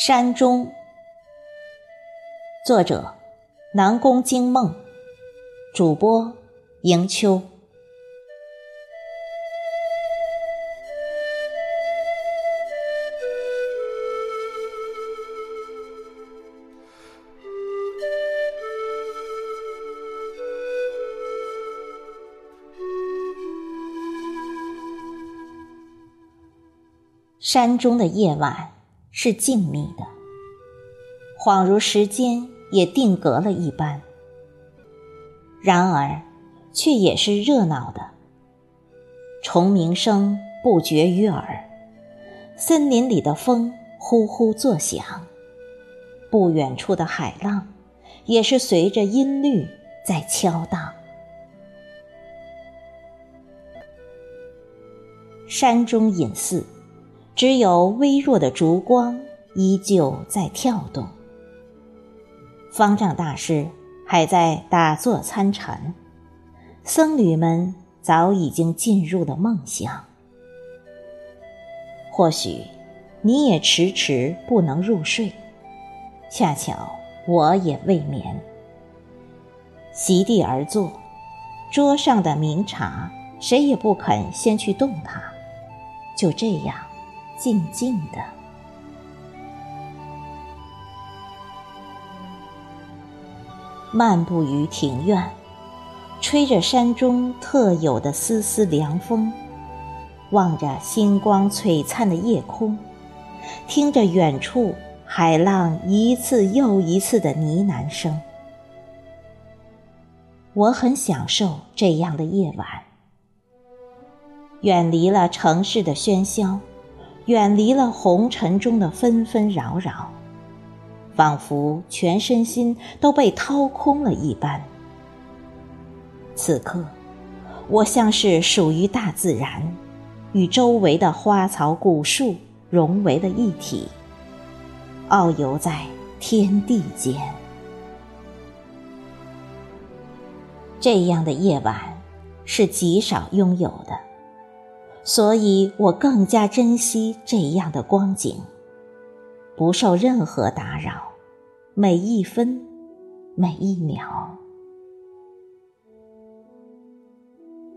山中，作者：南宫惊梦，主播：迎秋。山中的夜晚。是静谧的，恍如时间也定格了一般。然而，却也是热闹的。虫鸣声不绝于耳，森林里的风呼呼作响，不远处的海浪也是随着音律在敲荡。山中隐寺。只有微弱的烛光依旧在跳动。方丈大师还在打坐参禅，僧侣们早已经进入了梦乡。或许你也迟迟不能入睡，恰巧我也未眠。席地而坐，桌上的茗茶谁也不肯先去动它，就这样。静静的，漫步于庭院，吹着山中特有的丝丝凉风，望着星光璀璨的夜空，听着远处海浪一次又一次的呢喃声，我很享受这样的夜晚，远离了城市的喧嚣。远离了红尘中的纷纷扰扰，仿佛全身心都被掏空了一般。此刻，我像是属于大自然，与周围的花草古树融为了一体，遨游在天地间。这样的夜晚，是极少拥有的。所以我更加珍惜这样的光景，不受任何打扰，每一分，每一秒。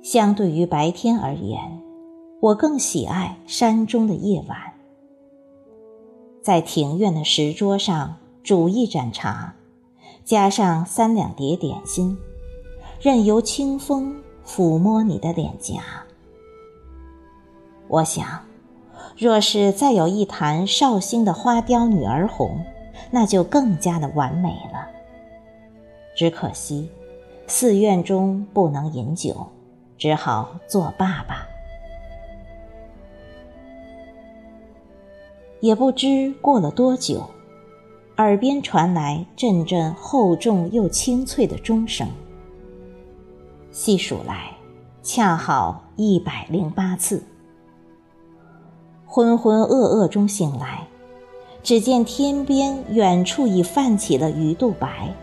相对于白天而言，我更喜爱山中的夜晚。在庭院的石桌上煮一盏茶，加上三两碟点心，任由清风抚摸你的脸颊。我想，若是再有一坛绍兴的花雕女儿红，那就更加的完美了。只可惜，寺院中不能饮酒，只好作罢吧。也不知过了多久，耳边传来阵阵厚重又清脆的钟声。细数来，恰好一百零八次。浑浑噩噩中醒来，只见天边远处已泛起了鱼肚白，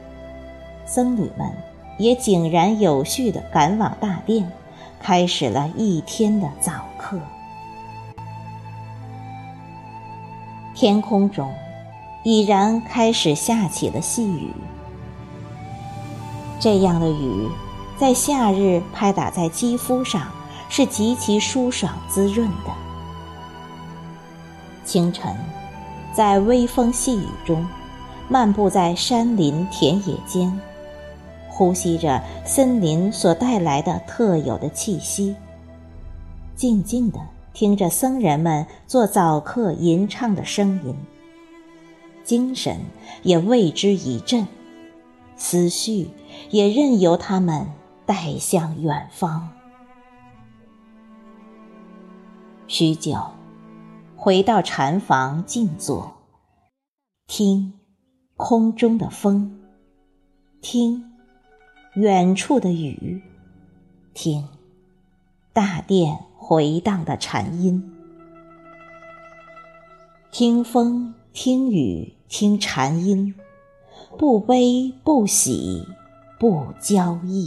僧侣们也井然有序地赶往大殿，开始了一天的早课。天空中已然开始下起了细雨，这样的雨在夏日拍打在肌肤上，是极其舒爽滋润的。清晨，在微风细雨中，漫步在山林田野间，呼吸着森林所带来的特有的气息，静静地听着僧人们做早课吟唱的声音，精神也为之一振，思绪也任由他们带向远方。许久。回到禅房静坐，听空中的风，听远处的雨，听大殿回荡的禅音，听风，听雨，听禅音，不悲不喜，不交易。